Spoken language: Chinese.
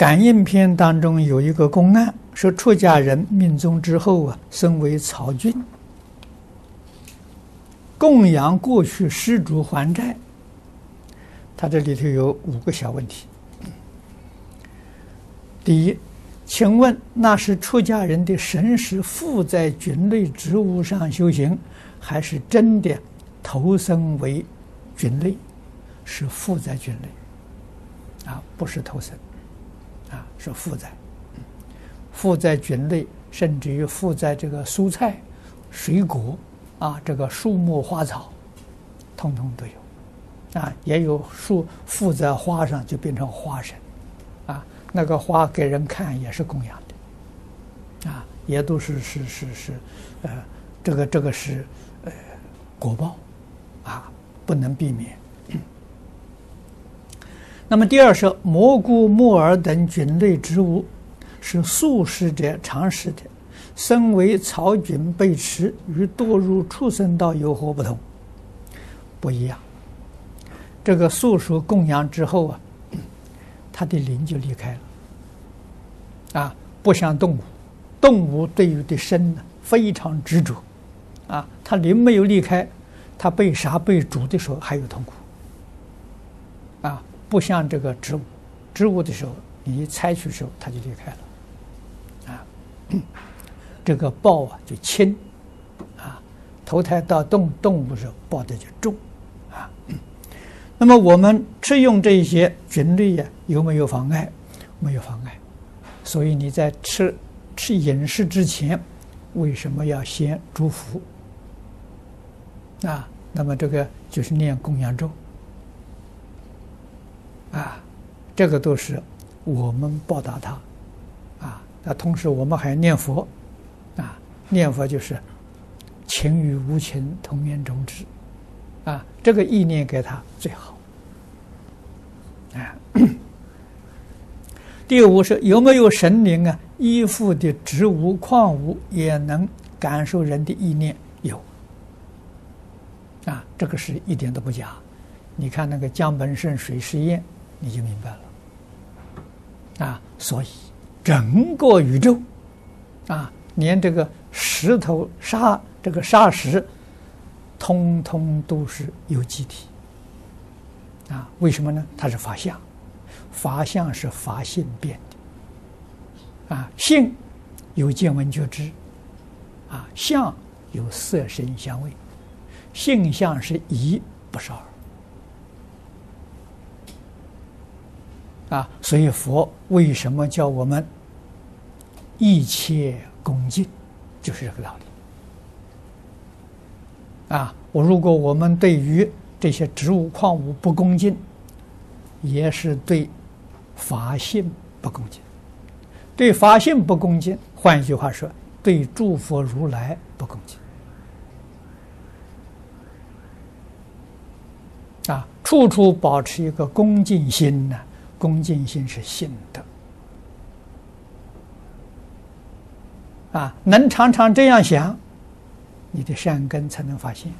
感应篇当中有一个公案，说出家人命终之后啊，身为曹军，供养过去施主还债。他这里头有五个小问题。第一，请问那是出家人的神识附在菌类植物上修行，还是真的投生为菌类？是附在菌类，啊，不是投生，是附在，附在菌类，甚至于附在这个蔬菜、水果，啊，这个树木花草，通通都有，啊，也有树附在花上就变成花神，啊，那个花给人看也是供养的，啊，也都是是是是，呃，这个这个是呃果报，啊，不能避免。那么第二是蘑菇、木耳等菌类植物，是素食者常食的，身为草菌被吃，与堕入畜生道有何不同？不一样。这个素食供养之后啊，他的灵就离开了。啊，不像动物，动物对于的身呢非常执着，啊，他灵没有离开，他被杀被煮的时候还有痛苦。啊。不像这个植物，植物的时候，你一采取时候，它就离开了，啊，这个报啊就轻，啊，投胎到动动物的时候报的就重，啊，那么我们吃用这些菌类呀，有没有妨碍？没有妨碍，所以你在吃吃饮食之前，为什么要先祝福？啊，那么这个就是念供养咒。啊，这个都是我们报答他，啊，那同时我们还念佛，啊，念佛就是情与无情同源种智，啊，这个意念给他最好。啊，第五是有没有神灵啊？依附的植物矿物也能感受人的意念？有，啊，这个是一点都不假。你看那个江本胜水试验。你就明白了，啊，所以整个宇宙，啊，连这个石头沙这个沙石，通通都是有机体，啊，为什么呢？它是法相，法相是法性变的，啊，性有见闻觉知，啊，相有色声香味，性相是一，不是二。啊，所以佛为什么叫我们一切恭敬，就是这个道理。啊，我如果我们对于这些植物矿物不恭敬，也是对法性不恭敬。对法性不恭敬，换一句话说，对诸佛如来不恭敬。啊，处处保持一个恭敬心呢。恭敬心是信的啊，能常常这样想，你的善根才能发现。